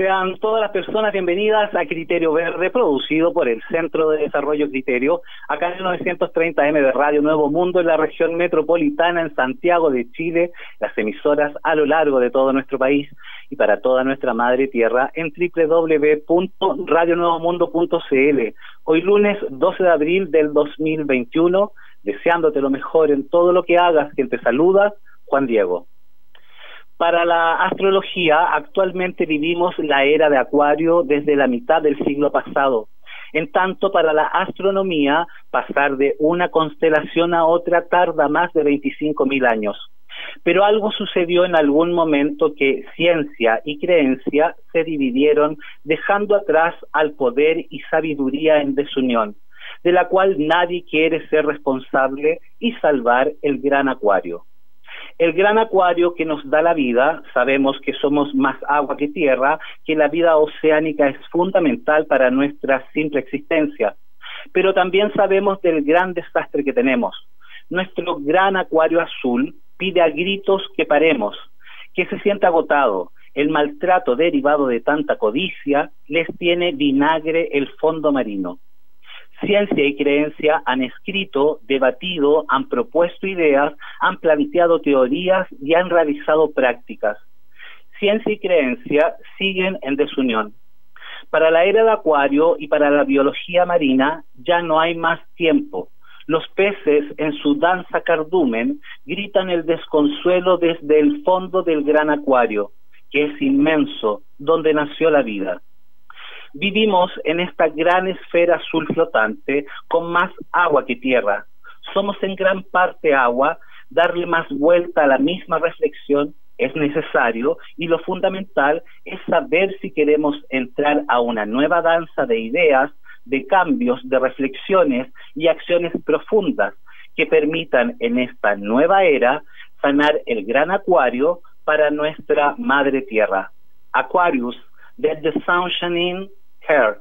Sean todas las personas bienvenidas a Criterio Verde, producido por el Centro de Desarrollo Criterio, acá en el 930M de Radio Nuevo Mundo, en la región metropolitana, en Santiago de Chile, las emisoras a lo largo de todo nuestro país y para toda nuestra madre tierra en www.radionuevomundo.cl. Hoy lunes 12 de abril del 2021, deseándote lo mejor en todo lo que hagas, quien te saluda, Juan Diego. Para la astrología, actualmente vivimos la era de Acuario desde la mitad del siglo pasado. En tanto, para la astronomía, pasar de una constelación a otra tarda más de 25.000 años. Pero algo sucedió en algún momento que ciencia y creencia se dividieron, dejando atrás al poder y sabiduría en desunión, de la cual nadie quiere ser responsable y salvar el gran acuario. El gran acuario que nos da la vida, sabemos que somos más agua que tierra, que la vida oceánica es fundamental para nuestra simple existencia. Pero también sabemos del gran desastre que tenemos. Nuestro gran acuario azul pide a gritos que paremos, que se sienta agotado. El maltrato derivado de tanta codicia les tiene vinagre el fondo marino. Ciencia y creencia han escrito, debatido, han propuesto ideas, han planteado teorías y han realizado prácticas. Ciencia y creencia siguen en desunión. Para la era de Acuario y para la biología marina ya no hay más tiempo. Los peces en su danza cardumen gritan el desconsuelo desde el fondo del gran acuario, que es inmenso, donde nació la vida. Vivimos en esta gran esfera azul flotante con más agua que tierra. Somos en gran parte agua, darle más vuelta a la misma reflexión es necesario y lo fundamental es saber si queremos entrar a una nueva danza de ideas, de cambios, de reflexiones y acciones profundas que permitan en esta nueva era sanar el gran acuario para nuestra madre tierra. Aquarius, let the sun shine care.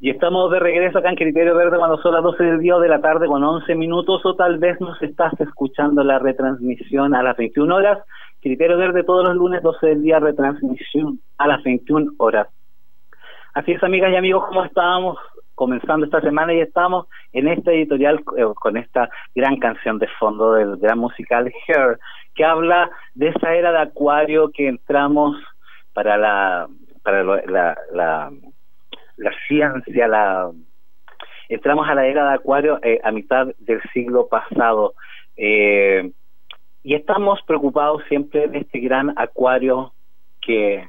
Hair Estamos de regreso acá en Criterio Verde cuando son las 12 del día de la tarde con 11 minutos o tal vez nos estás escuchando la retransmisión a las 21 horas. Criterio Verde todos los lunes 12 del día, retransmisión a las 21 horas. Así es, amigas y amigos, como estábamos comenzando esta semana y estamos en este editorial eh, con esta gran canción de fondo del gran musical Hair, que habla de esa era de acuario que entramos para la para la, la la ciencia, la entramos a la era de Acuario eh, a mitad del siglo pasado eh, y estamos preocupados siempre de este gran Acuario que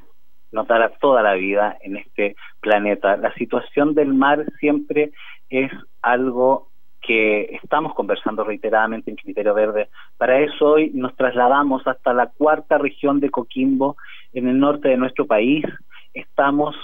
nos dará toda la vida en este planeta. La situación del mar siempre es algo que estamos conversando reiteradamente en Criterio Verde. Para eso hoy nos trasladamos hasta la cuarta región de Coquimbo, en el norte de nuestro país. Estamos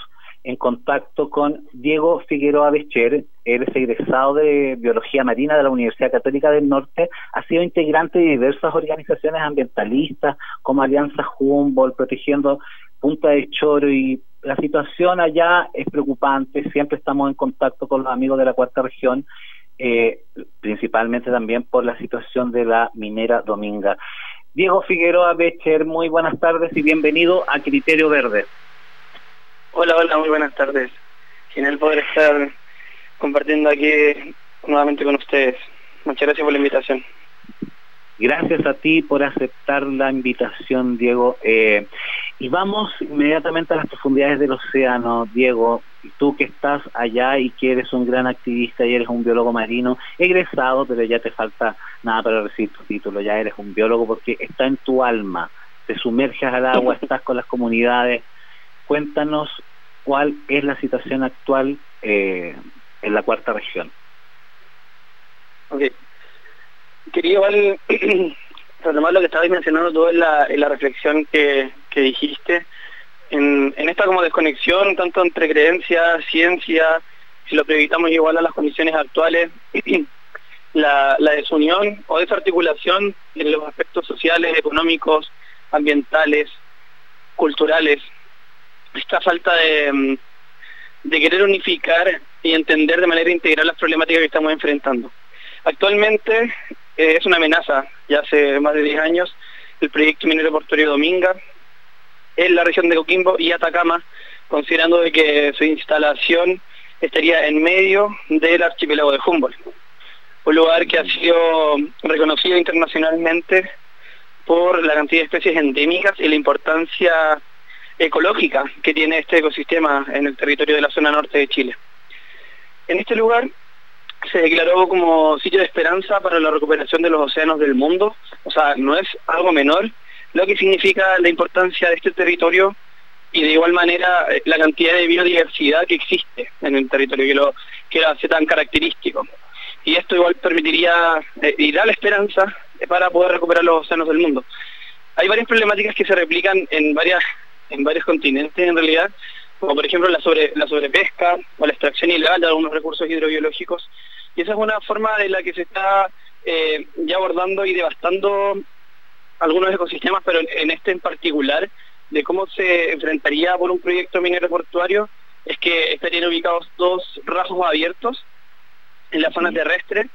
en contacto con Diego Figueroa Becher, él es egresado de Biología Marina de la Universidad Católica del Norte, ha sido integrante de diversas organizaciones ambientalistas como Alianza Humboldt, Protegiendo Punta de Choro y la situación allá es preocupante, siempre estamos en contacto con los amigos de la cuarta región, eh, principalmente también por la situación de la minera Dominga. Diego Figueroa Becher, muy buenas tardes y bienvenido a Criterio Verde. Hola, hola, muy buenas tardes. Genial poder estar compartiendo aquí nuevamente con ustedes. Muchas gracias por la invitación. Gracias a ti por aceptar la invitación, Diego. Eh, y vamos inmediatamente a las profundidades del océano, Diego. Tú que estás allá y que eres un gran activista y eres un biólogo marino, egresado, pero ya te falta nada para recibir tu título, ya eres un biólogo porque está en tu alma. Te sumerges al agua, estás con las comunidades, cuéntanos cuál es la situación actual eh, en la cuarta región. Ok. Quería igual retomar lo que estabais mencionando tú en la, reflexión que, dijiste, en, esta como desconexión tanto entre creencia, ciencia, si lo priorizamos igual a las condiciones actuales, la, la desunión o desarticulación en los aspectos sociales, económicos, ambientales, culturales, esta falta mm, de, querer unificar y entender de manera integral las problemáticas que estamos enfrentando. Actualmente eh, es una amenaza, ya hace más de 10 años, el proyecto minero portuario Dominga en la región de Coquimbo y Atacama, considerando de que su instalación estaría en medio del archipiélago de Humboldt, un lugar que ha sido reconocido internacionalmente por la cantidad de especies endémicas y la importancia ecológica que tiene este ecosistema en el territorio de la zona norte de Chile. En este lugar se declaró como sitio de esperanza para la recuperación de los océanos del mundo, o sea, no es algo menor, lo que significa la importancia de este territorio y de igual manera eh, la cantidad de biodiversidad que existe en el territorio que lo, que lo hace tan característico. Y esto igual permitiría eh, y da la esperanza para poder recuperar los océanos del mundo. Hay varias problemáticas que se replican en varias en varios continentes en realidad, como por ejemplo la, sobre, la sobrepesca o la extracción ilegal de algunos recursos hidrobiológicos. Y esa es una forma de la que se está eh, ya abordando y devastando algunos ecosistemas, pero en, este en particular, de cómo se enfrentaría por un proyecto minero portuario, es que estarían ubicados dos rasgos abiertos en la zona terrestre,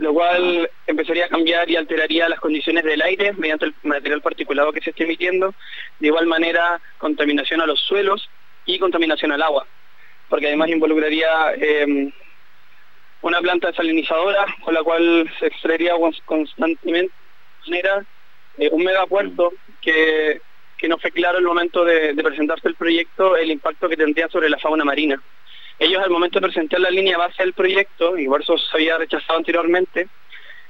lo cual empezaría a cambiar y alteraría las condiciones del aire mediante el material particulado que se esté emitiendo, de igual manera contaminación a los suelos y contaminación al agua, porque además involucraría em, una planta desalinizadora con la cual se extraería constantemente manera, eh, un megapuerto que, que no fue claro el momento de presentarse el proyecto el impacto que tendría sobre la fauna marina ellos al momento de presentar la línea base del proyecto, y por eso se había rechazado anteriormente,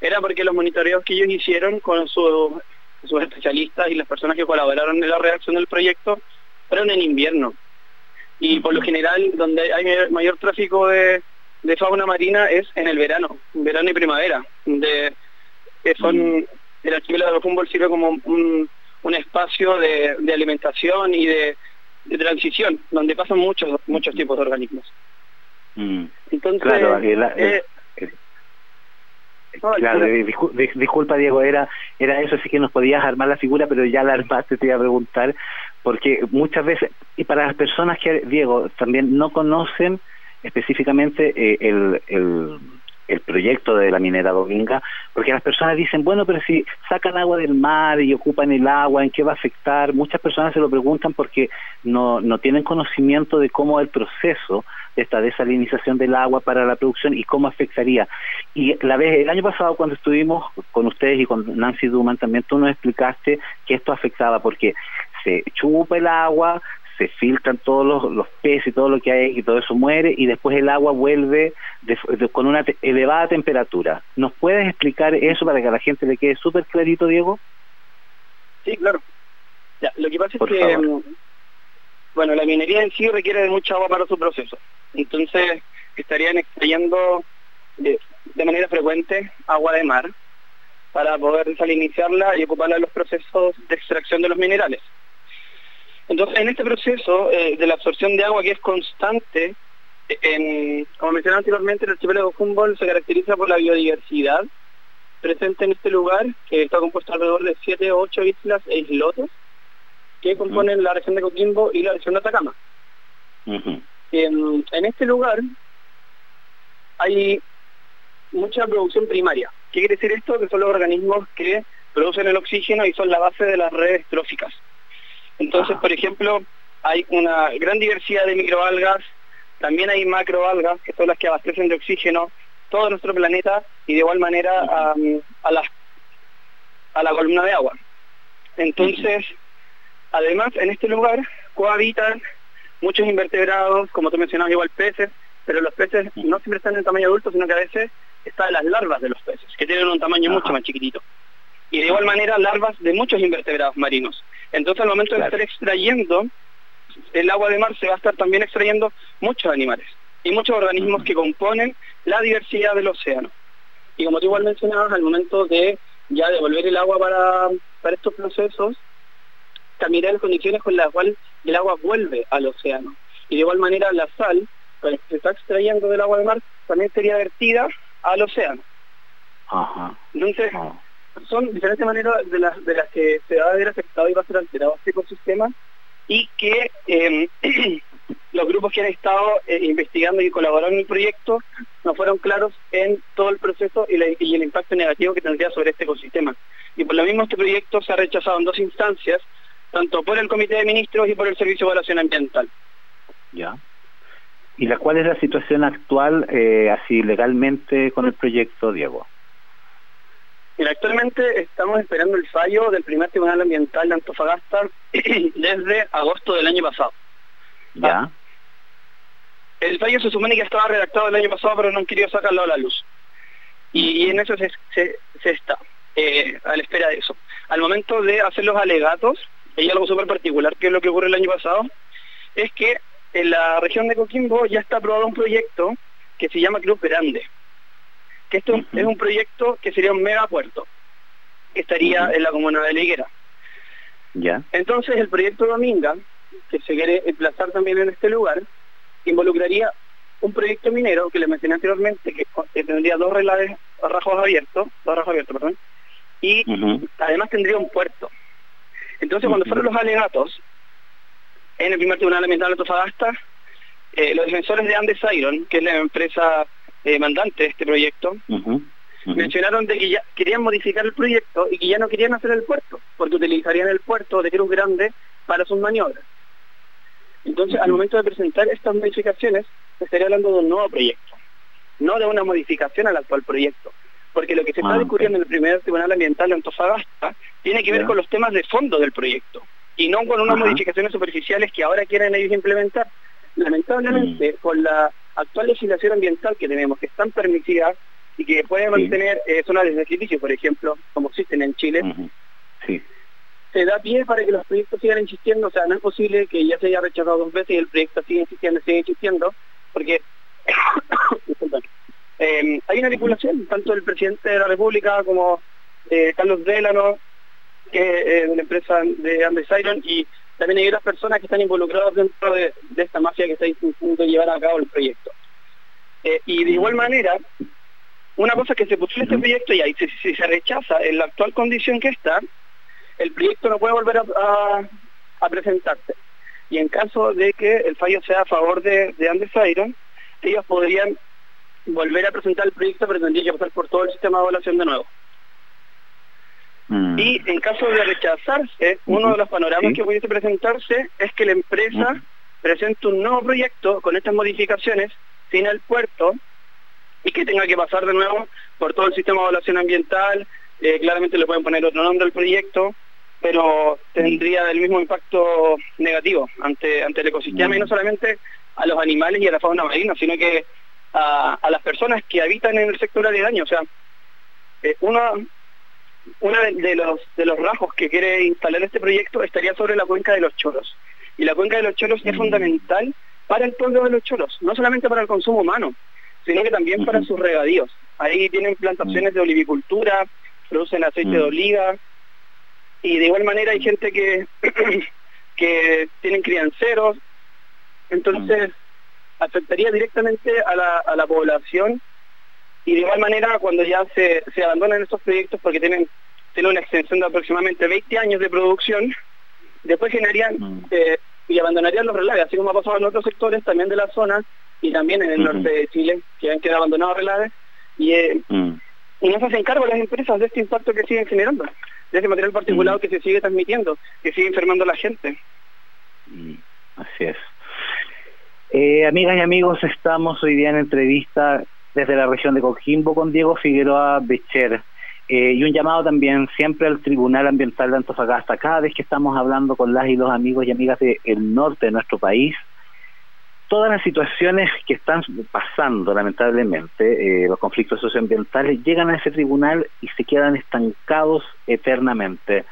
era porque los monitoreos que ellos hicieron con sus especialistas y las personas que colaboraron en la redacción del proyecto fueron en invierno. Y por lo general, donde hay mayor, tráfico de, fauna marina es en el verano, verano y primavera, de, que son, el archipiélago de Humboldt sirve como un, espacio de alimentación y de de transición, donde pasan muchos muchos tipos de organismos. Mm. Entonces, claro, eh, disculpa Diego, era era eso, sí que nos podías armar la figura, pero ya la armaste, te iba a preguntar, porque muchas veces, y para las personas que, Diego, también no conocen específicamente eh, el, el, el, proyecto de la minera Dominga, porque las personas dicen, bueno, pero si sacan agua del mar y ocupan el agua, ¿en qué va a afectar? Muchas personas se lo preguntan porque no, no tienen conocimiento de cómo el proceso de esta desalinización del agua para la producción y cómo afectaría. Y la vez, el año pasado cuando estuvimos con ustedes y con Nancy Duman también, tú nos explicaste que esto afectaba porque se chupa el agua, se filtran todos los, peces y todo lo que hay y todo eso muere y después el agua vuelve con una elevada temperatura. ¿Nos puedes explicar eso para que a la gente le quede súper clarito, Diego? Sí, claro. lo que pasa es que, mm, bueno, la minería en sí requiere de mucha agua para su proceso. Entonces, estarían extrayendo de, de manera frecuente agua de mar para poder desalinizarla y ocuparla en los procesos de extracción de los minerales. Entonces, en este proceso eh, de la absorción de agua que es constante, en, como mencioné anteriormente, el archipiélago Humboldt se caracteriza por la biodiversidad presente en este lugar, que está compuesto alrededor de 7 o 8 islas e islotes, que componen la región de Coquimbo y la región de Atacama. en, este lugar hay mucha producción primaria. ¿Qué quiere decir esto? Que son los organismos que producen el oxígeno y son la base de las redes tróficas. Entonces, por ejemplo, hay una gran diversidad de microalgas, también hay macroalgas, que son las que abastecen de oxígeno todo nuestro planeta y de igual manera a, la, a la columna de agua. Entonces, además, en este lugar cohabitan muchos invertebrados, como tú mencionabas, igual peces, pero los peces no siempre están en tamaño adulto, sino que a veces están las larvas de los peces, que tienen un tamaño mucho más chiquitito. Y de igual manera larvas de muchos invertebrados marinos. Entonces al momento de estar extrayendo el agua de mar se va a estar también extrayendo muchos animales y muchos organismos que componen la diversidad del océano. Y como tú igual mencionabas, al momento de ya devolver el agua para, para estos procesos, también hay las condiciones con las cuales el agua vuelve al océano. Y de igual manera la sal, que se está extrayendo del agua de mar, también sería vertida al océano. Entonces, ah son diferentes maneras de las, de las que se va a ver afectado y va a ser alterado este ecosistema y que em, los grupos que han estado eh, investigando y colaborando en el proyecto no fueron claros en todo el proceso y, el impacto negativo que tendría sobre este ecosistema. Y por lo mismo este proyecto se ha rechazado en dos instancias, tanto por el Comité de Ministros y por el Servicio de Evaluación Ambiental. Ya. ¿Y la cuál es la situación actual, eh, así legalmente, con el proyecto, Diego? Actualmente estamos esperando el fallo del primer tribunal ambiental de Antofagasta desde agosto del año pasado. Ya. Ah. El fallo se supone que estaba redactado el año pasado, pero no han querido sacarlo a la luz. Y, en eso se, está, eh, a la espera de eso. Al momento de hacer los alegatos, hay algo súper particular, que es lo que ocurre el año pasado, es que en la región de Coquimbo ya está aprobado un proyecto que se llama Cruz Grande que esto es un proyecto que sería un megapuerto, que estaría en la comuna de Liguera. Ya. Entonces el proyecto Dominga, que se quiere emplazar también en este lugar, involucraría un proyecto minero que le mencioné anteriormente, que, tendría dos relaves rajos abiertos, dos rajos abiertos, perdón, y además tendría un puerto. Entonces cuando fueron los alegatos, en el primer tribunal ambiental de Antofagasta, eh, los defensores de Andes Iron, que es la empresa eh, mandante de este proyecto, mencionaron de que ya querían modificar el proyecto y que ya no querían hacer el puerto, porque utilizarían el puerto de Cruz Grande para sus maniobras. Entonces, al momento de presentar estas modificaciones, se estaría hablando de un nuevo proyecto, no de una modificación al actual proyecto, porque lo que se está ah, discutiendo en el primer Tribunal Ambiental de Antofagasta tiene que ver con los temas de fondo del proyecto, y no con unas modificaciones superficiales que ahora quieren ellos implementar. Lamentablemente, mm. con la actual legislación ambiental que tenemos, que están permitidas y que pueden mantener eh, zonas de sacrificio, por ejemplo, como existen en Chile, se da pie para que los proyectos sigan insistiendo, o sea, no es posible que ya se haya rechazado dos veces y el proyecto siga insistiendo, siga insistiendo, porque eh, hay una vinculación, tanto el presidente de la República como eh, Carlos Delano, que es de la empresa de Andes Iron, y también hay otras personas que están involucradas dentro de, esta mafia que está intentando llevar a cabo el proyecto. Eh, y de igual manera, una cosa que se puso este proyecto y ahí si, se rechaza en la actual condición que está, el proyecto no puede volver a, presentarse. Y en caso de que el fallo sea a favor de, Andes Iron, ellos podrían volver a presentar el proyecto, pero tendría que pasar por todo el sistema de evaluación de nuevo. Mm. Y en caso de rechazarse, uno de los panoramas que pudiese presentarse es que la empresa presente un nuevo proyecto con estas modificaciones sin el puerto y que tenga que pasar de nuevo por todo el sistema de evaluación ambiental, eh, claramente le pueden poner otro nombre al proyecto, pero tendría el mismo impacto negativo ante, ante el ecosistema y no solamente a los animales y a la fauna marina, sino que a, las personas que habitan en el sector aledaño. O sea, eh, uno, uno de, los, de los rasgos que quiere instalar este proyecto estaría sobre la cuenca de los choros. Y la cuenca de los choros es fundamental para el pueblo de los choros, no solamente para el consumo humano, sino que también para sus regadíos. Ahí tienen plantaciones de olivicultura, producen aceite de oliva, y de igual manera hay gente que, que tienen crianceros, entonces afectaría directamente a la, a la población y de igual manera cuando ya se, se abandonan estos proyectos porque tienen, tienen una extensión de aproximadamente 20 años de producción, después generarían mm. eh, y abandonarían los relaves, así como ha pasado en otros sectores también de la zona y también en el norte de Chile, que han quedado abandonados relaves, y, eh, mm. y no se hacen cargo las empresas de este impacto que siguen generando, de ese material particulado mm. que se sigue transmitiendo, que sigue enfermando a la gente. Así es. Eh, amigas y amigos, estamos hoy día en entrevista desde la región de Coquimbo con Diego Figueroa Becher. Eh, y un llamado también siempre al Tribunal Ambiental de Antofagasta. Cada vez que estamos hablando con las y los amigos y amigas del norte de nuestro país, todas las situaciones que están pasando, lamentablemente, eh, los conflictos socioambientales, llegan a ese tribunal y se quedan estancados eternamente.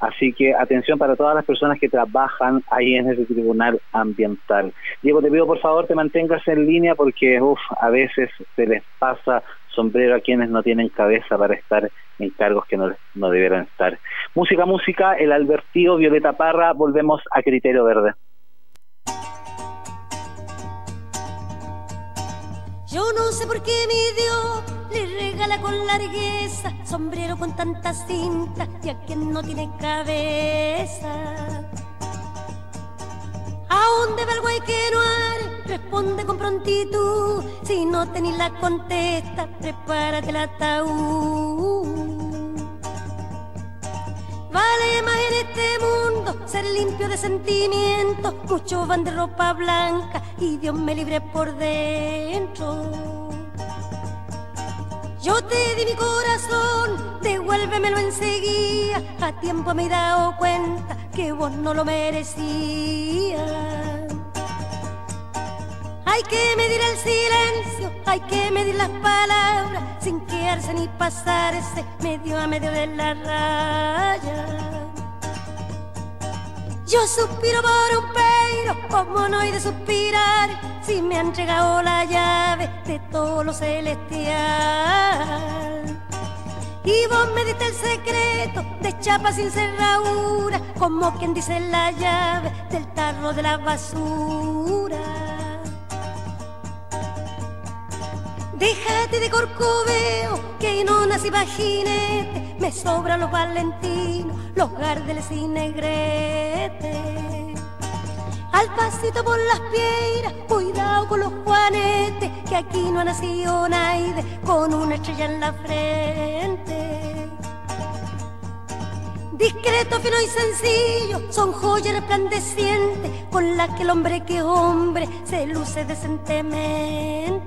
Así que atención para todas las personas que trabajan ahí en ese tribunal ambiental. Diego, te pido por favor te mantengas en línea porque uf, a veces se les pasa sombrero a quienes no tienen cabeza para estar en cargos que no, no debieran estar. Música, música, el Albertío, Violeta Parra, volvemos a Criterio Verde. Yo no sé por qué mi Dios le regala con largueza sombrero con tantas cintas y a quien no tiene cabeza. ¿A dónde va el guay que no haré? Responde con prontitud. Si no tenéis la contesta, prepárate el ataúd. Vale más en este mundo ser limpio de sentimientos. Muchos van de ropa blanca y Dios me libre por dentro. Yo te di mi corazón, devuélvemelo enseguida. A tiempo me he dado cuenta que vos no lo merecías. Hay que medir el silencio, hay que medir las palabras, sin quedarse ni pasarse medio a medio de la raya. Yo suspiro por un peiro, como no hay de suspirar, si me han llegado la llave de todo lo celestial. Y vos me diste el secreto de chapa sin cerradura, como quien dice la llave del tarro de la basura. Déjate de corcoveo, que no nací jinete, me sobran los valentinos, los gardeles y negretes. Al pasito por las piedras, cuidado con los juanetes, que aquí no ha nacido nadie con una estrella en la frente. Discreto, fino y sencillo, son joyas resplandecientes con las que el hombre que hombre se luce decentemente.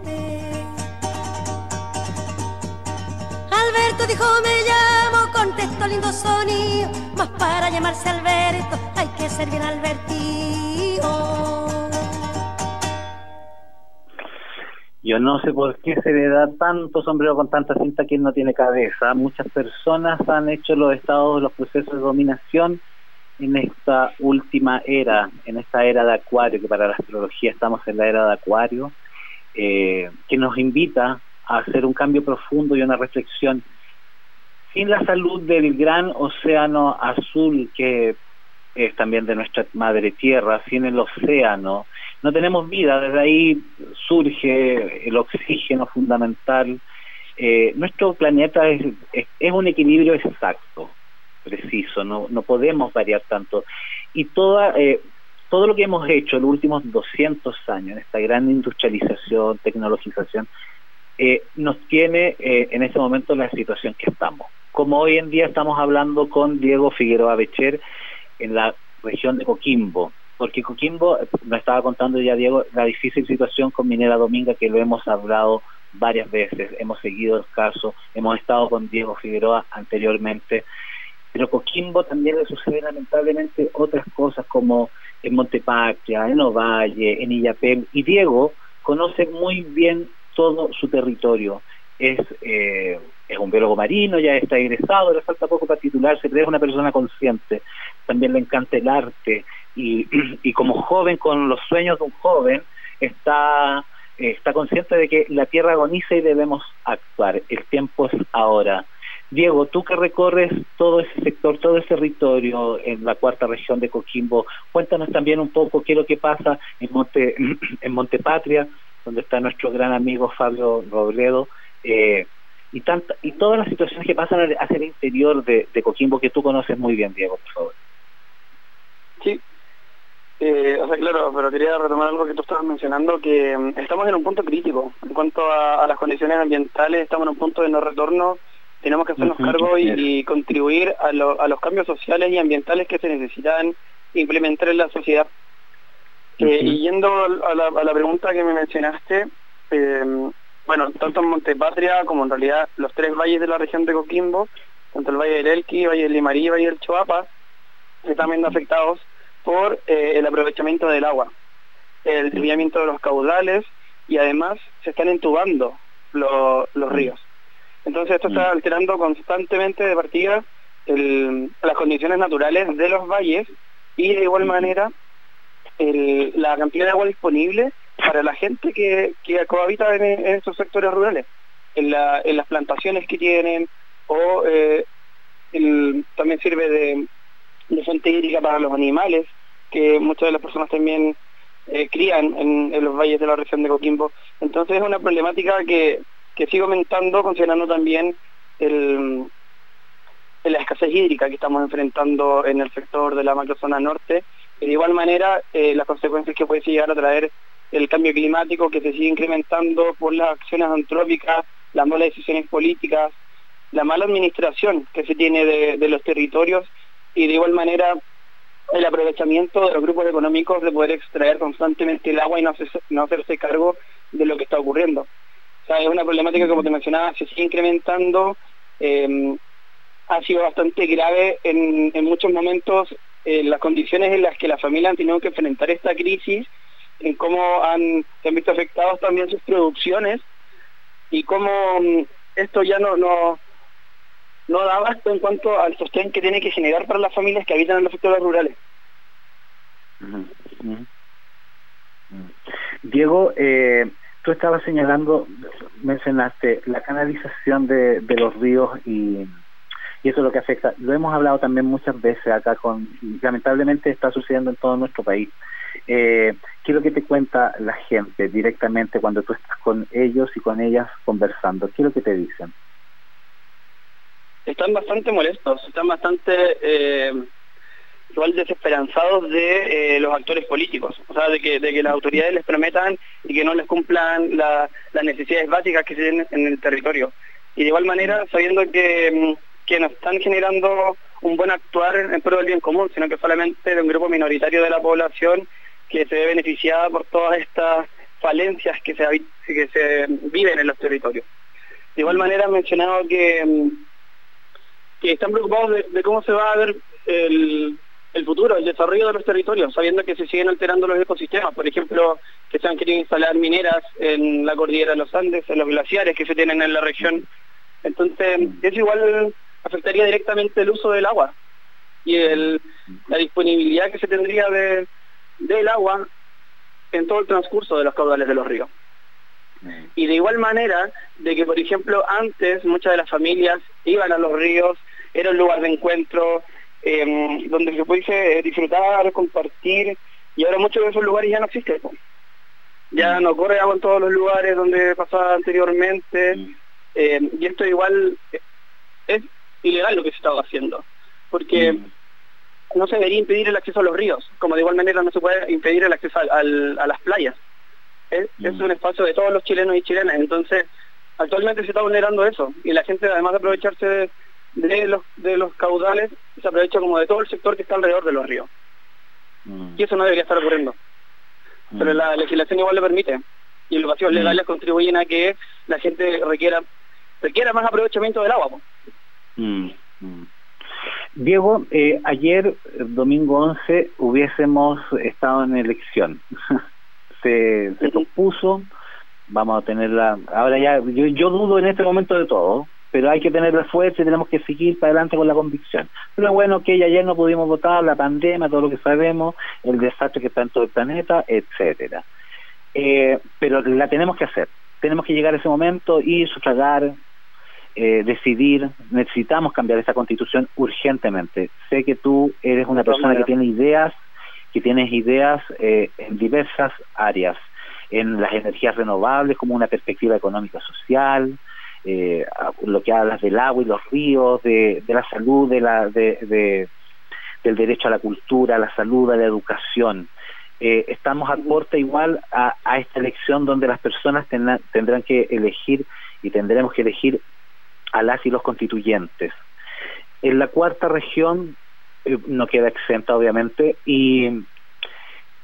Me llamo, contestó lindo sonido, mas para llamarse Alberto hay que ser bien. Yo no sé por qué se le da tanto sombrero con tanta cinta a quien no tiene cabeza. Muchas personas han hecho los estados, los procesos de dominación en esta última era, en esta era de Acuario, que para la astrología estamos en la era de Acuario, eh, que nos invita a hacer un cambio profundo y una reflexión. Sin la salud del gran océano azul que es también de nuestra madre tierra, sin el océano, no tenemos vida, desde ahí surge el oxígeno fundamental. Eh, nuestro planeta es, es, un equilibrio exacto, preciso, no, no podemos variar tanto. Y toda, eh, todo lo que hemos hecho en los últimos 200 años, en esta gran industrialización, tecnologización, eh, nos tiene eh, en este momento la situación que estamos. Como hoy en día estamos hablando con Diego Figueroa Becher en la región de Coquimbo, porque Coquimbo, me estaba contando ya Diego, la difícil situación con Minera Dominga, que lo hemos hablado varias veces, hemos seguido el caso, hemos estado con Diego Figueroa anteriormente, pero Coquimbo también le sucede lamentablemente otras cosas como en Montepatria, en Ovalle, en Illapel, y Diego conoce muy bien todo su territorio. Es, eh, es un biólogo marino, ya está egresado, le falta poco para titularse, pero es una persona consciente. También le encanta el arte y, y como joven, con los sueños de un joven, está, está consciente de que la tierra agoniza y debemos actuar. El tiempo es ahora. Diego, tú que recorres todo ese sector, todo ese territorio en la cuarta región de Coquimbo, cuéntanos también un poco qué es lo que pasa en Monte, en Montepatria, donde está nuestro gran amigo Fabio Robledo, eh, y, tanta, y todas las situaciones que pasan hacia el interior de, Coquimbo que tú conoces muy bien, Diego, por favor. Sí, eh, o sea, claro, pero quería retomar algo que tú estabas mencionando, que mm, estamos en un punto crítico. En cuanto a, las condiciones ambientales, estamos en un punto de no retorno, tenemos que hacernos cargo y, contribuir a, a, los cambios sociales y ambientales que se necesitan implementar en la sociedad. Eh, y yendo a la, pregunta que me mencionaste, em, bueno, tanto en Montepatria como en realidad los tres valles de la región de Coquimbo, tanto el Valle del Elqui, Valle del Limarí y Valle del Choapa, están viendo afectados por eh, el aprovechamiento del agua, el desviamiento de los caudales y además se están entubando los ríos. Entonces esto está alterando constantemente de partida las condiciones naturales de los valles y de igual manera la cantidad de agua disponible para la gente que, que cohabita en, estos sectores rurales, en, las plantaciones que tienen, o eh, también sirve de, fuente hídrica para los animales, que muchas de las personas también eh, crían en, los valles de la región de Coquimbo. Entonces es una problemática que, que sigue aumentando considerando también el, la escasez hídrica que estamos enfrentando en el sector de la macrozona norte de igual manera, eh, las consecuencias que puede llegar a traer el cambio climático que se sigue incrementando por las acciones antrópicas, las malas decisiones políticas, la mala administración que se tiene de, los territorios y de igual manera el aprovechamiento de los grupos económicos de poder extraer constantemente el agua y no, hacerse, cargo de lo que está ocurriendo. Es una problemática, como te mencionaba, se sigue incrementando, eh, ha sido bastante grave en, en muchos momentos eh, las condiciones en las que las familias han tenido que enfrentar esta crisis, en cómo han, se han visto afectados también sus producciones y cómo mm, esto ya no, no, no da abasto en cuanto al sostén que tiene que generar para las familias que habitan en los sectores rurales. Diego, eh, tú estabas señalando, mencionaste la canalización de, de los ríos y y eso es lo que afecta. Lo hemos hablado también muchas veces acá con, lamentablemente está sucediendo en todo nuestro país. Eh, ¿Qué es lo que te cuenta la gente directamente cuando tú estás con ellos y con ellas conversando? ¿Qué es lo que te dicen? Están bastante molestos, están bastante eh, igual desesperanzados de eh, los actores políticos, o sea, de que, de que las autoridades les prometan y que no les cumplan las necesidades básicas que tienen en el territorio. Y de igual manera, sabiendo que mm, que no están generando un buen actuar en, pro del bien común, sino que solamente de un grupo minoritario de la población que se ve beneficiada por todas estas falencias que se, que se viven en los territorios. De igual manera han mencionado que, mm, que están preocupados de, cómo se va a ver el, el, futuro, el desarrollo de los territorios, sabiendo que se siguen alterando los ecosistemas. Por ejemplo, que se han querido instalar mineras en la cordillera de los Andes, en los glaciares que se tienen en la región. Entonces, es igual afectaría directamente el uso del agua y el, la disponibilidad que se tendría de, del agua en todo el transcurso de los caudales de los ríos. Y de igual manera, de que por ejemplo antes muchas de las familias iban a los ríos, era un lugar de encuentro, em, donde se pudiese disfrutar, compartir, y ahora muchos de esos lugares ya no existen. Ya no corre agua en todos los lugares donde pasaba anteriormente, em, y esto igual es ilegal lo que se estaba haciendo. Porque mm. No se debería impedir el acceso a los ríos, como de igual manera no se puede impedir el acceso a las playas. Es, mm. un espacio de todos los chilenos y chilenas, entonces actualmente se está vulnerando eso y la gente además de aprovecharse de, los, de los caudales, se aprovecha como de todo el sector que está alrededor de los ríos. Mm. Y eso no debería estar ocurriendo. Pero mm. la legislación igual le permite y los vacíos legales contribuyen a que la gente requiera requiera más aprovechamiento del agua. Diego, eh, ayer, domingo 11, hubiésemos estado en elección. se, se propuso, vamos a tenerla, ahora ya, yo, dudo en este momento de todo, pero hay que tener la fuerza y tenemos que seguir para adelante con la convicción. Pero bueno, que ayer no pudimos votar, la pandemia, todo lo que sabemos, el desastre que está en todo el planeta, etcétera. Eh, pero la tenemos que hacer. Tenemos que llegar a ese momento y sufragar, eh, decidir, necesitamos cambiar esta constitución urgentemente. Sé que tú eres una persona que tiene ideas, que tienes ideas eh, en diversas áreas, en las energías renovables como una perspectiva económica social, eh, lo que hablas del agua y los ríos, de, la salud, de la, de, del derecho a la cultura, a la salud, a la educación. estamos a puerta igual a, esta elección donde las personas tendrán que elegir y tendremos que elegir a las y los constituyentes. En la cuarta región eh, no queda exenta, obviamente, y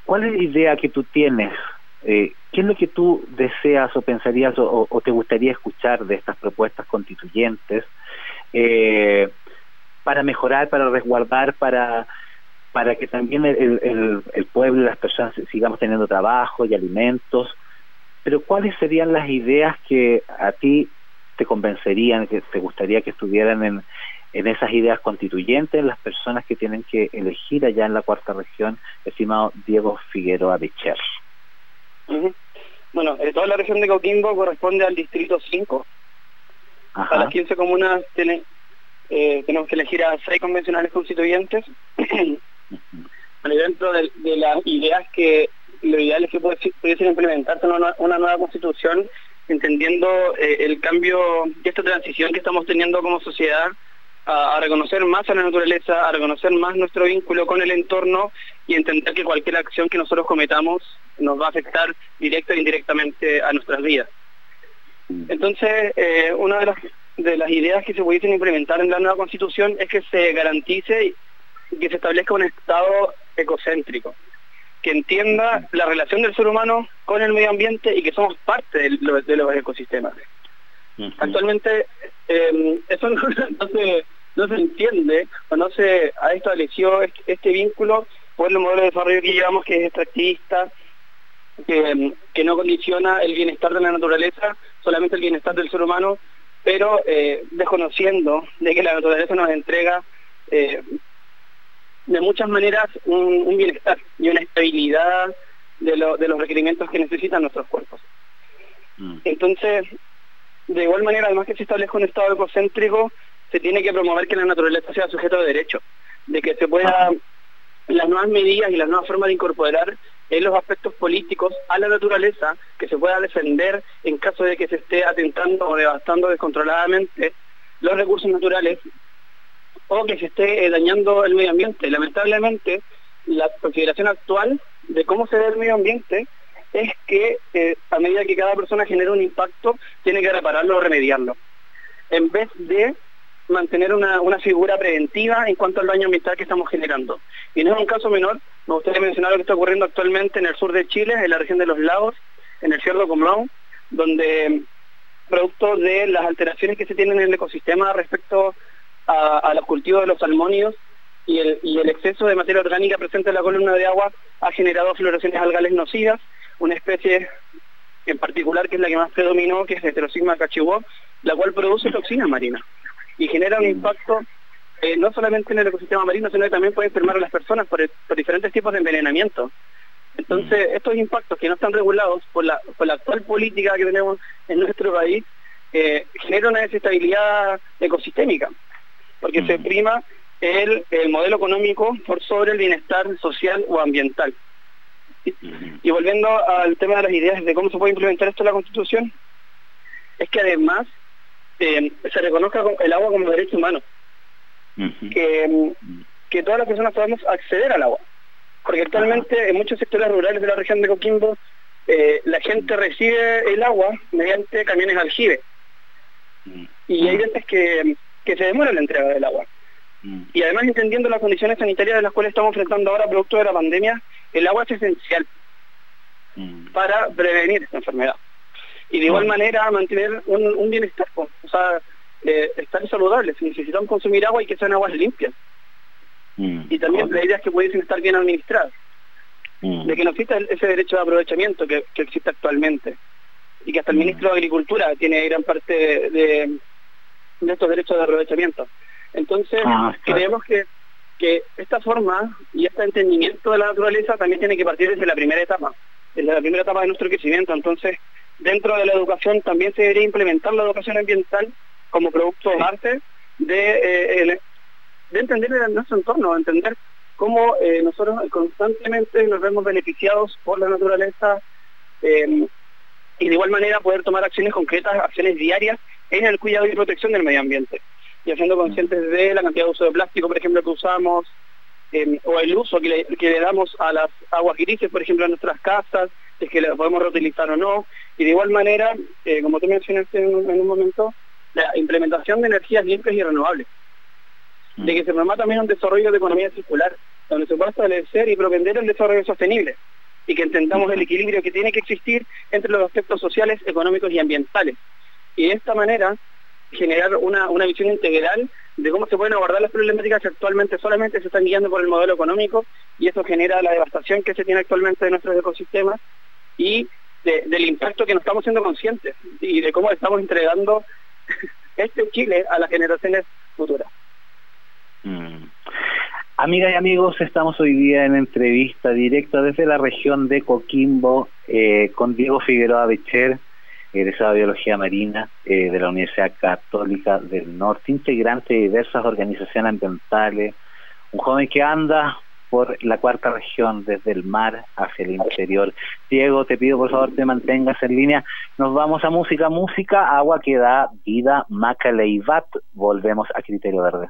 ¿cuál es la idea que tú tienes? Eh, ¿Qué es lo que tú deseas o pensarías o, te gustaría escuchar de estas propuestas constituyentes eh, para mejorar, para resguardar, para para que también el, el, el pueblo y las personas sigamos teniendo trabajo y alimentos? Pero ¿cuáles serían las ideas que a ti te convencerían, que te gustaría que estuvieran en, en esas ideas constituyentes las personas que tienen que elegir allá en la cuarta región, estimado Diego Figueroa Bicher? Bueno, eh, toda la región de Coquimbo corresponde al distrito 5. A las 15 comunas tiene, eh, tenemos que elegir a seis convencionales constituyentes. bueno, dentro de, las ideas que lo ideal es que pudiesen implementarse una, una nueva constitución entendiendo eh, el cambio y esta transición que estamos teniendo como sociedad a, reconocer más a la naturaleza, a reconocer más nuestro vínculo con el entorno y entender que cualquier acción que nosotros cometamos nos va a afectar directa e indirectamente a nuestras vidas. Entonces, eh, una de las, de las ideas que se pudiesen implementar en la nueva constitución es que se garantice y que se establezca un Estado ecocéntrico que entienda la relación del ser humano con el medio ambiente y que somos parte de, los ecosistemas. Actualmente em, eso no, se, no, se, entiende o no se ha establecido este, vínculo por el modelo de desarrollo que llevamos que es extractivista, que, em, que, no condiciona el bienestar de la naturaleza, solamente el bienestar del ser humano, pero eh, desconociendo de que la naturaleza nos entrega eh, de muchas maneras un, bienestar y una estabilidad de, los requerimientos que necesitan nuestros cuerpos. Mm. Entonces, de igual manera, además que se establezca un estado ecocéntrico, se tiene que promover que la naturaleza sea sujeto de derecho, de que se pueda, las nuevas medidas y las nuevas formas de incorporar en los aspectos políticos a la naturaleza, que se pueda defender en caso de que se esté atentando o devastando descontroladamente los recursos naturales o que se esté eh, dañando el medio ambiente. Lamentablemente, la consideración actual de cómo se ve el medio ambiente es que eh, a medida que cada persona genera un impacto, tiene que repararlo o remediarlo. En vez de mantener una, figura preventiva en cuanto al daño ambiental que estamos generando. Y no es un caso menor, me gustaría mencionar lo que está ocurriendo actualmente en el sur de Chile, en la región de los lagos, en el Cierro Comlón, donde producto de las alteraciones que se tienen en el ecosistema respecto a, los cultivos de los salmónidos y el, exceso de materia orgánica presente en la columna de agua ha generado floraciones algales nocivas, una especie en particular que es la que más predominó, que es Heterosigma cachibó, la cual produce toxinas marinas y genera un impacto eh, no solamente en el ecosistema marino, sino que también puede enfermar a las personas por, diferentes tipos de envenenamiento. Entonces, mm. estos impactos que no están regulados por la, por la actual política que tenemos en nuestro país, eh, generan una desestabilidad ecosistémica porque se mm. prima el, modelo económico por sobre el bienestar social o ambiental. Y volviendo al tema de las ideas de cómo se puede implementar esto en la Constitución, es que además eh, se reconozca el agua como derecho humano. Que mm, que todas las personas podamos acceder al agua. Porque actualmente en muchos sectores rurales de la región de Coquimbo eh, la gente recibe el agua mediante camiones aljibe. Mm. Y hay veces que, que se demora la entrega del agua. Mm. Y además entendiendo las condiciones sanitarias de las cuales estamos enfrentando ahora producto de la pandemia, el agua es esencial mm. para prevenir esta enfermedad. Y de igual manera mantener un, bienestar, o sea, eh, estar saludables. Si necesitamos consumir agua y que sean aguas limpias. Y también la idea es que pudiesen estar bien administradas. De que no exista ese derecho de aprovechamiento que, existe actualmente. Y que hasta el ministro de Agricultura tiene gran parte de, de estos derechos de aprovechamiento. Entonces, ah, creemos que, que esta forma y este entendimiento de la naturaleza también tiene que partir desde la primera etapa, desde la primera etapa de nuestro crecimiento. Entonces, dentro de la educación también se debería implementar la educación ambiental como producto de arte de, eh, de entender nuestro entorno, entender cómo eh, nosotros constantemente nos vemos beneficiados por la naturaleza eh, y de igual manera poder tomar acciones concretas, acciones diarias en el cuidado y protección del medio ambiente y haciendo conscientes de la cantidad de uso de plástico, por ejemplo, que usamos, em, o el uso que le, damos a las aguas grises, por ejemplo, en nuestras casas, es que las podemos reutilizar o no, y de igual manera, eh, como tú mencionaste en un, momento, la implementación de energías limpias y renovables, mm. de que se promueva también un desarrollo de economía circular, donde se pueda establecer y propender el desarrollo sostenible, y que entendamos el equilibrio que tiene que existir entre los aspectos sociales, económicos y ambientales. Y de esta manera generar una, una visión integral de cómo se pueden abordar las problemáticas que actualmente solamente se están guiando por el modelo económico y eso genera la devastación que se tiene actualmente de nuestros ecosistemas y del impacto que no estamos siendo conscientes y de cómo estamos entregando este Chile a las generaciones futuras. Mm. Amigas y amigos, estamos hoy día en entrevista directa desde la región de Coquimbo eh, con Diego Figueroa Becher, egresado de Biología Marina eh, de la Universidad Católica del Norte, integrante de diversas organizaciones ambientales, un joven que anda por la cuarta región, desde el mar hacia el interior. Diego, te pido por favor te mantengas en línea. Nos vamos a música, música, agua que da vida, Macaleivat. Volvemos a Criterio Verde.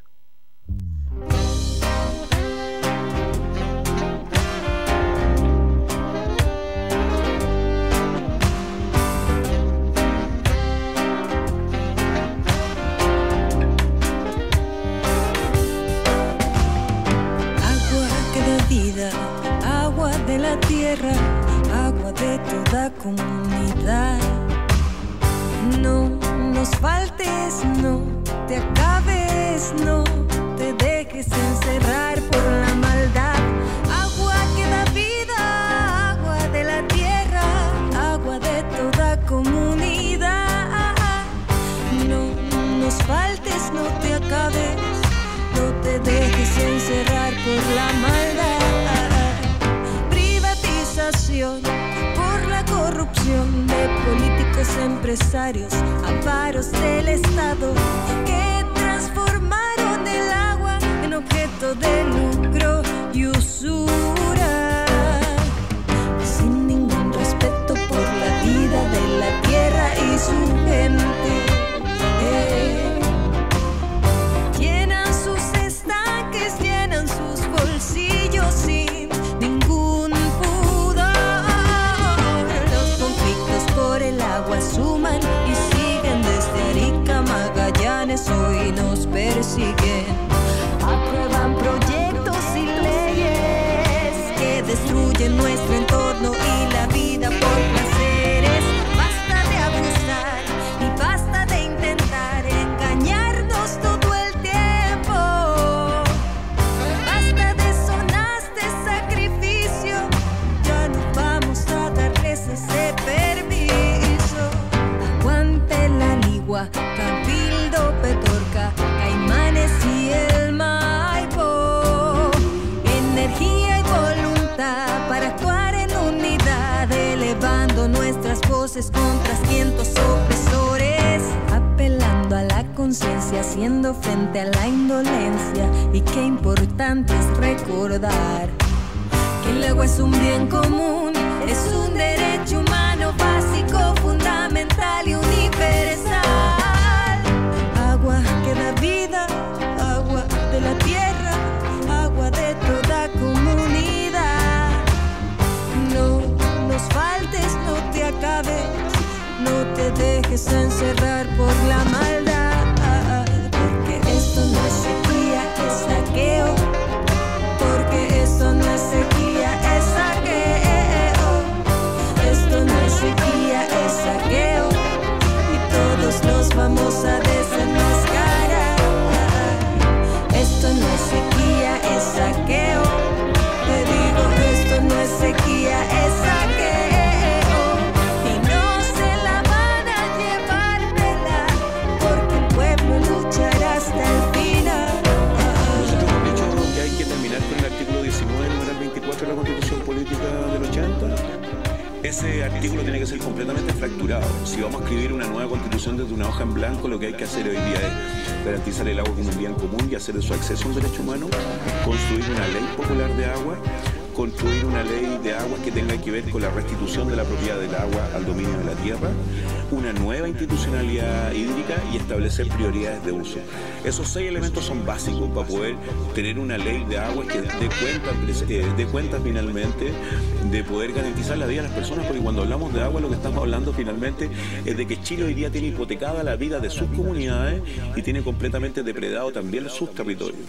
Agua de toda comunidad. No nos faltes, no te acabes, no te dejes encerrar por la maldad. Agua que da vida, agua de la tierra, agua de toda comunidad. No nos faltes, no te acabes, no te dejes encerrar por la maldad de políticos empresarios, amparos del Estado que transformaron el agua en objeto de lucro y usura. Sin ningún respeto por la vida de la tierra y su gente. Aprueban conciencia haciendo frente a la indolencia y qué importante es recordar que el agua es un bien común, es un derecho humano básico, fundamental y universal. Agua que da vida, agua de la tierra, agua de toda comunidad. No nos faltes, no te acabes, no te dejes encerrar por la maldad. Ese artículo tiene que ser completamente fracturado. Si vamos a escribir una nueva constitución desde una hoja en blanco, lo que hay que hacer hoy día es garantizar el agua como un bien común y hacer de su acceso un derecho humano, construir una ley popular de agua, construir una ley de agua que tenga que ver con la restitución de la propiedad del agua al dominio de la tierra, una nueva institucionalidad hídrica y establecer prioridades de uso. Esos seis elementos son básicos para poder tener una ley de agua que dé cuenta, eh, dé cuenta finalmente de poder garantizar la vida de las personas, porque cuando hablamos de agua lo que estamos hablando finalmente es de que Chile hoy día tiene hipotecada la vida de sus comunidades y tiene completamente depredado también sus territorios.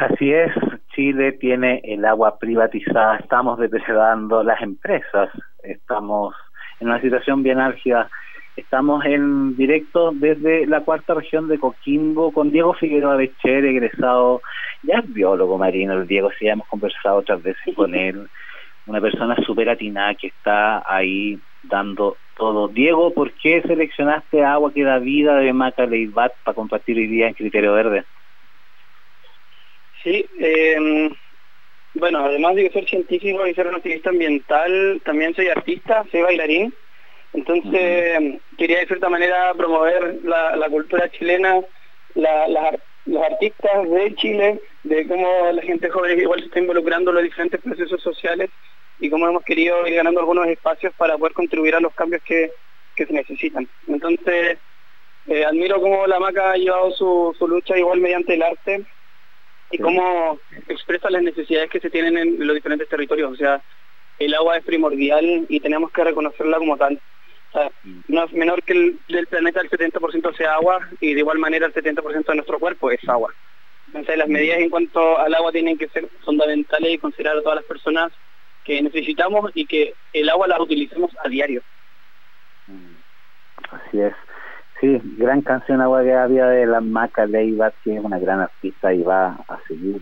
Así es, Chile tiene el agua privatizada, estamos depredando las empresas, estamos en una situación bien álgida. Estamos en directo desde la cuarta región de Coquimbo con Diego Figueroa Becher, egresado, ya es biólogo marino, el Diego, sí, ya hemos conversado otras veces con él, una persona súper atinada que está ahí dando todo. Diego, ¿por qué seleccionaste agua que da vida de Maca Leibat para compartir hoy día en Criterio Verde? Sí, eh, bueno, además de ser científico y ser un activista ambiental, también soy artista, soy bailarín. Entonces, quería de cierta manera promover la, la cultura chilena, la, la, los artistas de Chile, de cómo la gente joven igual se está involucrando en los diferentes procesos sociales y cómo hemos querido ir ganando algunos espacios para poder contribuir a los cambios que, que se necesitan. Entonces, eh, admiro cómo la MACA ha llevado su, su lucha igual mediante el arte y cómo expresa las necesidades que se tienen en los diferentes territorios. O sea, el agua es primordial y tenemos que reconocerla como tal. O sea, no es menor que el del planeta el 70% sea agua y de igual manera el 70% de nuestro cuerpo es agua. Entonces las medidas en cuanto al agua tienen que ser fundamentales y considerar a todas las personas que necesitamos y que el agua la utilicemos a diario. Así es. Sí, gran canción Agua que había de la Maca Leiva, que es una gran artista y va a seguir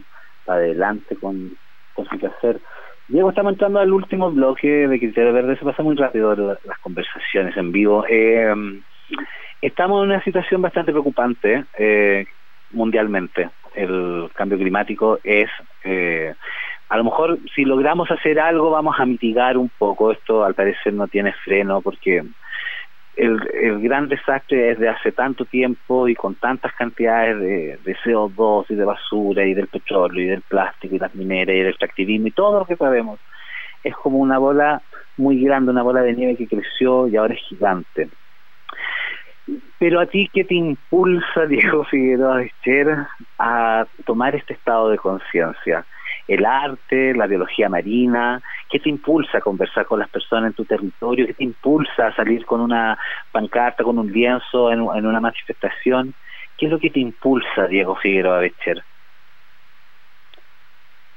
adelante con, con su quehacer. Diego, estamos entrando al último bloque de Criterio Verde, se pasa muy rápido la- las conversaciones en vivo. Eh, estamos en una situación bastante preocupante eh, mundialmente. El cambio climático es, eh, a lo mejor si logramos hacer algo vamos a mitigar un poco, esto al parecer no tiene freno porque el, gran desastre es de hace tanto tiempo y con tantas cantidades de, de CO2 y de basura y del petróleo y del plástico y las mineras y del extractivismo y todo lo que sabemos. Es como una bola muy grande, una bola de nieve que creció y ahora es gigante. Pero a ti, ¿qué te impulsa, Diego Figueroa Becher, a tomar este estado de conciencia? El arte, la biología marina, ¿qué te impulsa a conversar con las personas en tu territorio? ¿Qué te impulsa a salir con una pancarta, con un lienzo en, una manifestación? ¿Qué es lo que te impulsa, Diego Figueroa Becher?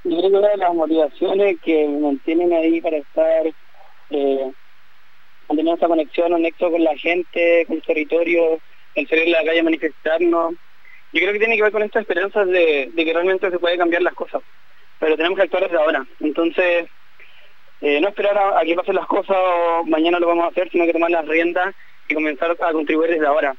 Yo creo que una de las motivaciones que me mantienen ahí para estar, eh, manteniendo esa conexión, un nexo con la gente, con el territorio, el salir a la calle a manifestarnos, yo creo que tiene que ver con estas esperanzas de, de que realmente se puede cambiar las cosas, pero tenemos que actuar desde ahora. Entonces, eh, no esperar a, a que pasen las cosas o mañana lo vamos a hacer, sino que tomar las riendas y comenzar a contribuir desde ahora.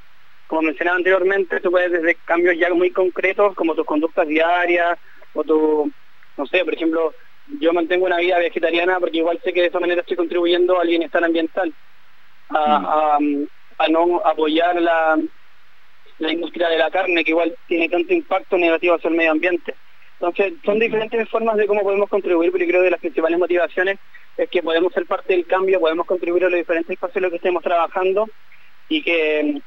Como mencionaba anteriormente, se puede desde cambios ya muy concretos, como tus conductas diarias o tu no sé, por ejemplo, yo mantengo una vida vegetariana porque igual sé que de esa manera estoy contribuyendo al bienestar ambiental, a, a, a no apoyar la, la industria de la carne que igual tiene tanto impacto negativo hacia el medio ambiente. Entonces, son diferentes formas de cómo podemos contribuir, pero creo que las principales motivaciones es que podemos ser parte del cambio, podemos contribuir a los diferentes espacios en los que estemos trabajando y que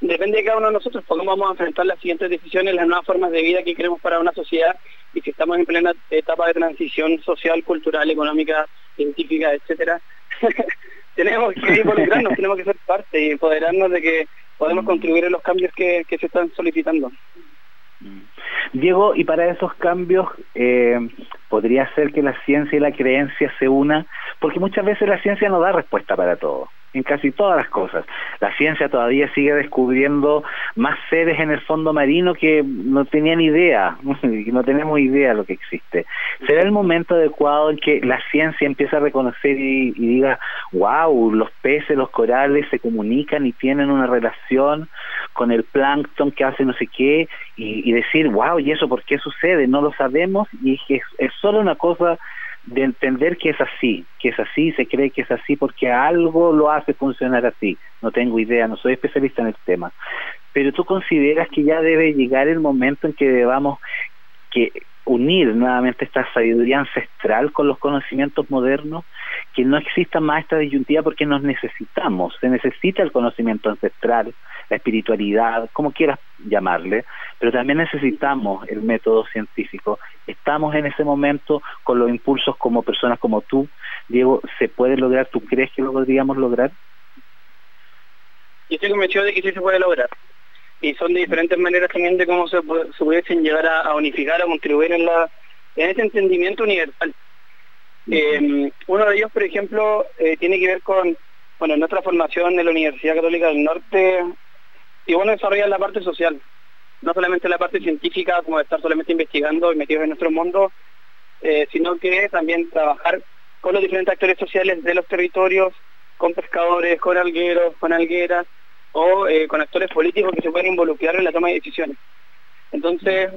mm, depende de cada uno de nosotros cómo vamos a enfrentar las siguientes decisiones, las nuevas formas de vida que queremos para una sociedad y si estamos en plena etapa de transición social, cultural, económica, científica, etcétera, tenemos que involucrarnos, tenemos que ser parte y empoderarnos de que podemos contribuir en los cambios que se están solicitando. Diego, y para esos cambios eh, podría ser que la ciencia y la creencia se unan, porque muchas veces la ciencia no da respuesta para todo en casi todas las cosas. La ciencia todavía sigue descubriendo más seres en el fondo marino que no tenían idea, no tenemos idea de lo que existe. ¿Será el momento adecuado en que la ciencia empiece a reconocer y, diga, wow, los peces, los corales se comunican y tienen una relación con el plancton que hace no sé qué, y, decir, wow, ¿y eso por qué sucede? No lo sabemos y es, es solo una cosa de entender que es así, que es así, se cree que es así porque algo lo hace funcionar así. No tengo idea, no soy especialista en el tema. Pero tú consideras que ya debe llegar el momento en que debamos que unir nuevamente esta sabiduría ancestral con los conocimientos modernos, que no exista más esta disyuntiva porque nos necesitamos, se necesita el conocimiento ancestral, la espiritualidad, como quieras llamarle, pero también necesitamos el método científico. Estamos en ese momento con los impulsos como personas como tú. Diego, ¿se puede lograr? ¿Tú crees que lo podríamos lograr? Yo estoy convencido de que sí se puede lograr. Y son de diferentes maneras también de cómo se, se pudiesen llegar a, unificar, a contribuir en, la, en este entendimiento universal. Eh, uno de ellos, por ejemplo, eh, tiene que ver con bueno, nuestra formación en la Universidad Católica del Norte y bueno, desarrollar la parte social, no solamente la parte científica, como estar solamente investigando y metidos en nuestro mundo, eh, sino que también trabajar con los diferentes actores sociales de los territorios, con pescadores, con algueros, con algueras, o eh, con actores políticos que se pueden involucrar en la toma de decisiones. Entonces,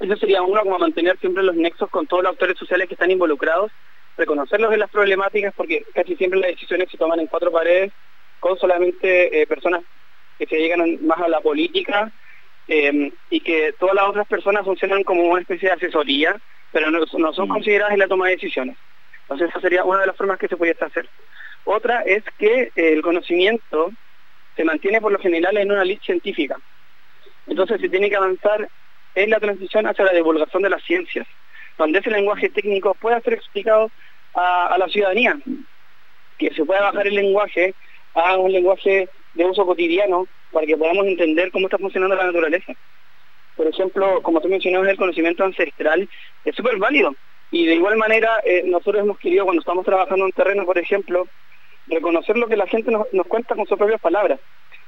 eso sería uno como mantener siempre los nexos con todos los actores sociales que están involucrados, reconocerlos en las problemáticas, porque casi siempre las decisiones se toman en cuatro paredes, con solamente eh, personas que se llegan más a la política em, y que todas las otras personas funcionan como una especie de asesoría, pero no, son mm. consideradas en la toma de decisiones. Entonces esa sería una de las formas que se pudiese hacer. Otra es que el conocimiento se mantiene por lo general en una lista científica. Entonces se tiene que avanzar en la transición hacia la divulgación de las ciencias, donde ese lenguaje técnico pueda ser explicado a, a la ciudadanía, que se pueda bajar el lenguaje a un lenguaje de uso cotidiano para que podamos entender cómo está funcionando la naturaleza. Por ejemplo, como tú mencionabas, el conocimiento ancestral es súper válido. Y de igual manera, eh, nosotros hemos querido, cuando estamos trabajando en terreno, por ejemplo, reconocer lo que la gente nos, cuenta con sus propias palabras.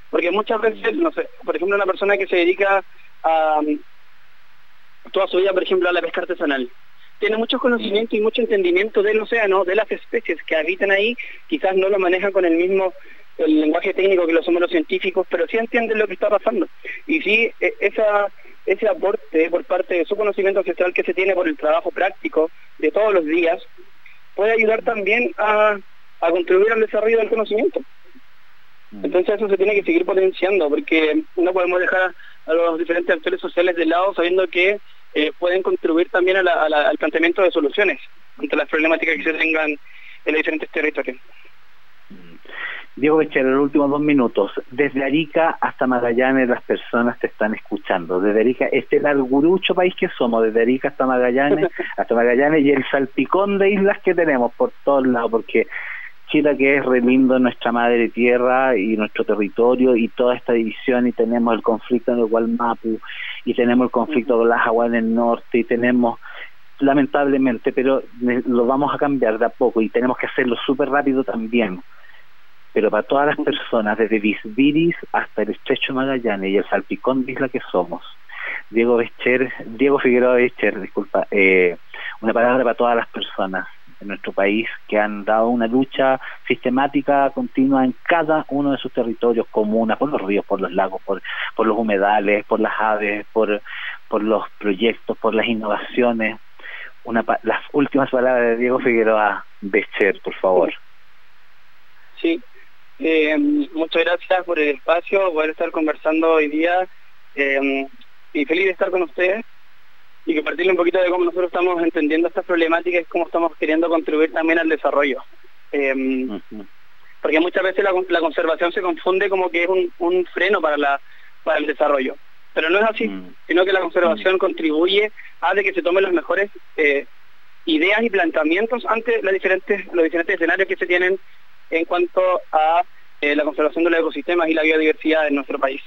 Porque muchas veces, no sé, por ejemplo, una persona que se dedica a toda su vida, por ejemplo, a la pesca artesanal, tiene mucho conocimiento y mucho entendimiento del océano, de las especies que habitan ahí, quizás no lo maneja con el mismo el lenguaje técnico que lo somos los científicos, pero sí entienden lo que está pasando. Y sí, e, ese aporte por parte de su conocimiento ancestral que se tiene por el trabajo práctico de todos los días, puede ayudar también a, a contribuir al desarrollo del conocimiento. Mm. Entonces eso se tiene que seguir potenciando, porque no podemos dejar a, los diferentes actores sociales de lado sabiendo que eh, pueden contribuir también al planteamiento de soluciones ante las problemáticas que se tengan en los diferentes territorios. Diego Becher, en los últimos dos minutos, desde Arica hasta Magallanes las personas te están escuchando. Desde Arica, este largurucho país que somos, desde Arica hasta Magallanes, hasta Magallanes y el salpicón de islas que tenemos por todos lados, porque Chile que es re lindo nuestra madre tierra y nuestro territorio y toda esta división y tenemos el conflicto en el Gualmapu y tenemos el conflicto con las aguas del norte y tenemos lamentablemente, pero lo vamos a cambiar de a poco y tenemos que hacerlo súper rápido también. Pero para todas las personas, desde Visbiris hasta el Estrecho Magallanes y el Salpicón de Isla que somos. Diego Becher, Diego Figueroa Becher, disculpa, eh, una palabra para todas las personas en nuestro país que han dado una lucha sistemática, continua en cada uno de sus territorios comunas, por los ríos, por los lagos, por, por los humedales, por las aves, por, por los proyectos, por las innovaciones. Una, las últimas palabras de Diego Figueroa Becher, por favor. Sí, eh, muchas gracias por el espacio, poder estar conversando hoy día eh, y feliz de estar con ustedes y compartirle un poquito de cómo nosotros estamos entendiendo estas problemáticas y cómo estamos queriendo contribuir también al desarrollo. Eh, porque muchas veces la, conservación se confunde como que es un, freno para, la, para el desarrollo. Pero no es así, mm. sino que la conservación contribuye a de que se tomen las mejores ideas y planteamientos ante las diferentes, los diferentes escenarios que se tienen en cuanto a eh, la conservación de los ecosistemas y la biodiversidad en nuestro país.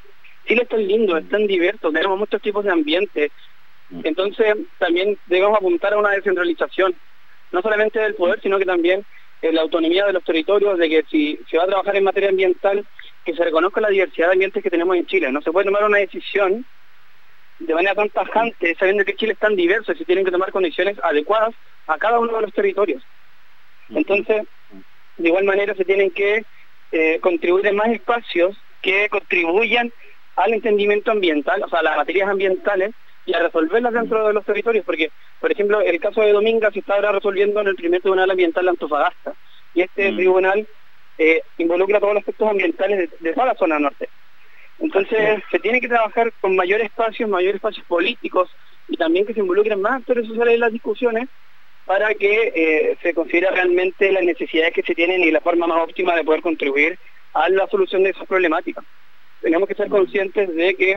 Chile es tan lindo, es tan diverso, tenemos muchos tipos de ambiente, entonces también debemos apuntar a una descentralización, no solamente del poder, sino que también en la autonomía de los territorios, de que si se va a trabajar en materia ambiental, que se reconozca la diversidad de ambientes que tenemos en Chile. No se puede tomar una decisión de manera tan tajante, sabiendo que Chile es tan diverso y se tienen que tomar condiciones adecuadas a cada uno de los territorios. Entonces, de igual manera se tienen que eh, contribuir en más espacios que contribuyan al entendimiento ambiental, o sea, las materias ambientales, y a resolverlas dentro de los territorios, porque, por ejemplo, el caso de Dominga se está ahora resolviendo en el primer tribunal ambiental de Antofagasta, y este mm. tribunal eh, involucra todos los aspectos ambientales de, toda la zona norte. Entonces, se tiene que trabajar con mayores espacios, mayores espacios políticos, y también que se involucren más actores sociales en las discusiones, para que eh, se considere realmente las necesidades que se tienen y la forma más óptima de poder contribuir a la solución de esas problemáticas. Tenemos que ser mm. conscientes de que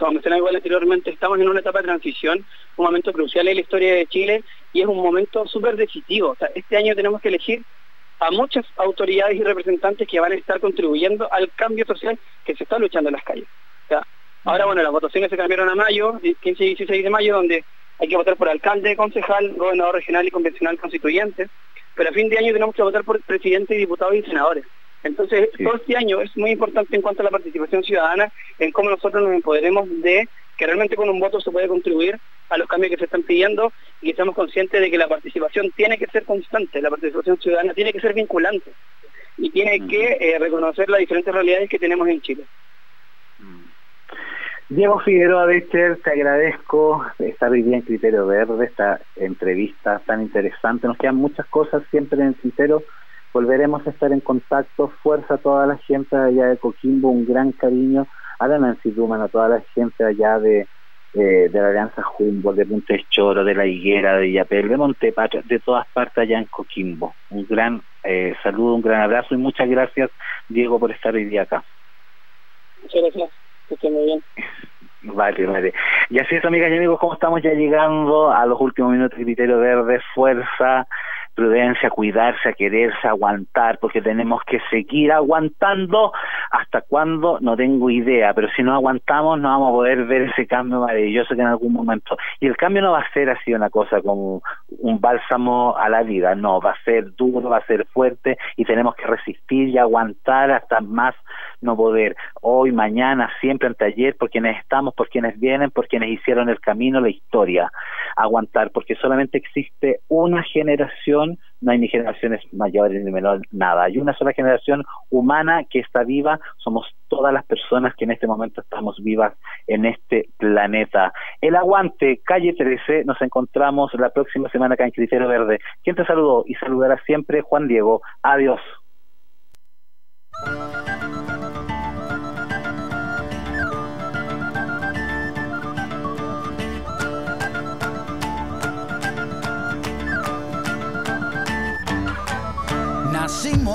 como mencionaba igual anteriormente, estamos en una etapa de transición, un momento crucial en la historia de Chile y es un momento súper decisivo. este año tenemos que elegir a muchas autoridades y representantes que van a estar contribuyendo al cambio social que se está luchando en las calles. ahora, bueno, las votaciones se cambiaron a mayo, 15 y 16 de mayo, donde hay que votar por alcalde, concejal, gobernador regional y convencional constituyente, pero a fin de año tenemos que votar por presidente, diputados y senadores. Entonces, todo este año es muy importante en cuanto a la participación ciudadana, en cómo nosotros nos empoderemos de que realmente con un voto se puede contribuir a los cambios que se están pidiendo y que estamos conscientes de que la participación tiene que ser constante, la participación ciudadana tiene que ser vinculante y tiene que eh, reconocer las diferentes realidades que tenemos en Chile. Mm. Diego Figueroa Becher, te agradezco estar hoy día en Criterio Verde, esta entrevista tan interesante. Nos quedan muchas cosas siempre en el criterio volveremos a estar en contacto. Fuerza a toda la gente allá de Coquimbo, un gran cariño a la Nancy Duman, a toda la gente allá de, eh, de la Alianza Humboldt, de Punta Choro, de La Higuera, de Yapel, de Montepatria, de todas partes allá en Coquimbo. Un gran eh, saludo, un gran abrazo y muchas gracias, Diego, por estar hoy día acá. Muchas gracias, que muy bien. Vale, vale. Y así es, amigas y amigos, como estamos ya llegando a los últimos minutos de Criterio Verde, fuerza, prudencia, cuidarse, a quererse, aguantar, porque tenemos que seguir aguantando hasta cuando no tengo idea, pero si no aguantamos no vamos a poder ver ese cambio maravilloso que en algún momento. Y el cambio no va a ser así una cosa como un bálsamo a la vida, no, va a ser duro, va a ser fuerte y tenemos que resistir y aguantar hasta más no poder. Hoy, mañana, siempre, ante ayer, por quienes estamos, por quienes vienen, por quienes hicieron el camino, la historia. Aguantar, porque solamente existe una generación no hay ni generaciones mayores ni menores, nada. Hay una sola generación humana que está viva, somos todas las personas que en este momento estamos vivas en este planeta. El aguante, calle 13, nos encontramos la próxima semana acá en Criterio Verde. ¿Quién te saludó? Y saludará siempre Juan Diego. Adiós.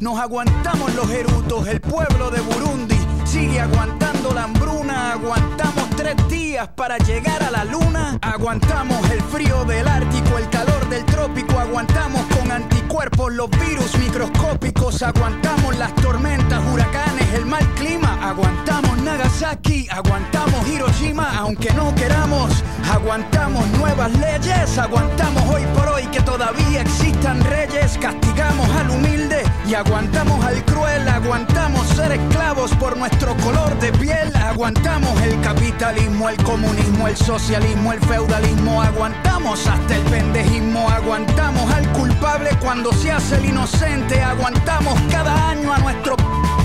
Nos aguantamos los erutos, el pueblo de Burundi sigue aguantando la hambruna. Aguantamos tres días para llegar a la luna. Aguantamos el frío del Ártico, el calor del trópico. Aguantamos con anticuerpos los virus microscópicos. Aguantamos las tormentas, huracanes, el mal clima. Aguantamos Nagasaki, aguantamos Hiroshima, aunque no queramos. Aguantamos nuevas leyes, aguantamos hoy por hoy que todavía existan reyes. Castigamos al humilde y aguantamos al cruel. Aguantamos ser esclavos por nuestro color de piel. Aguantamos el capitalismo, el comunismo, el socialismo, el feudalismo. Aguantamos hasta el pendejismo. Aguantamos al culpable cuando cuando se hace el inocente, aguantamos cada año a nuestro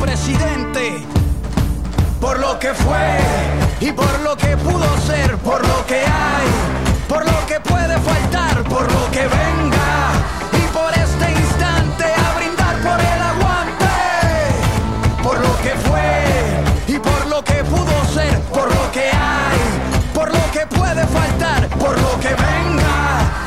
presidente. Por lo que fue y por lo que pudo ser, por lo que hay, por lo que puede faltar, por lo que venga y por este instante a brindar por el aguante. Por lo que fue y por lo que pudo ser, por lo que hay, por lo que puede faltar, por lo que venga.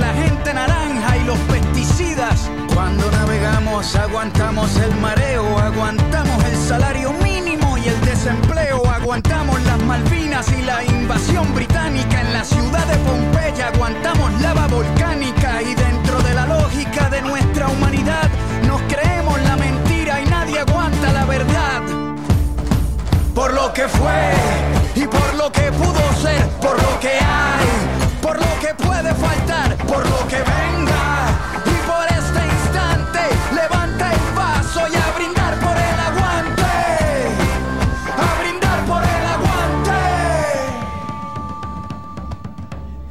agente naranja y los pesticidas. Cuando navegamos, aguantamos el mareo, aguantamos el salario mínimo y el desempleo. Aguantamos las Malvinas y la invasión británica en la ciudad de Pompeya. Aguantamos lava volcánica y dentro de la lógica de nuestra humanidad nos creemos la mentira y nadie aguanta la verdad. Por lo que fue y por lo que pudo ser, por lo que hay, por lo que puede faltar, por lo que venga.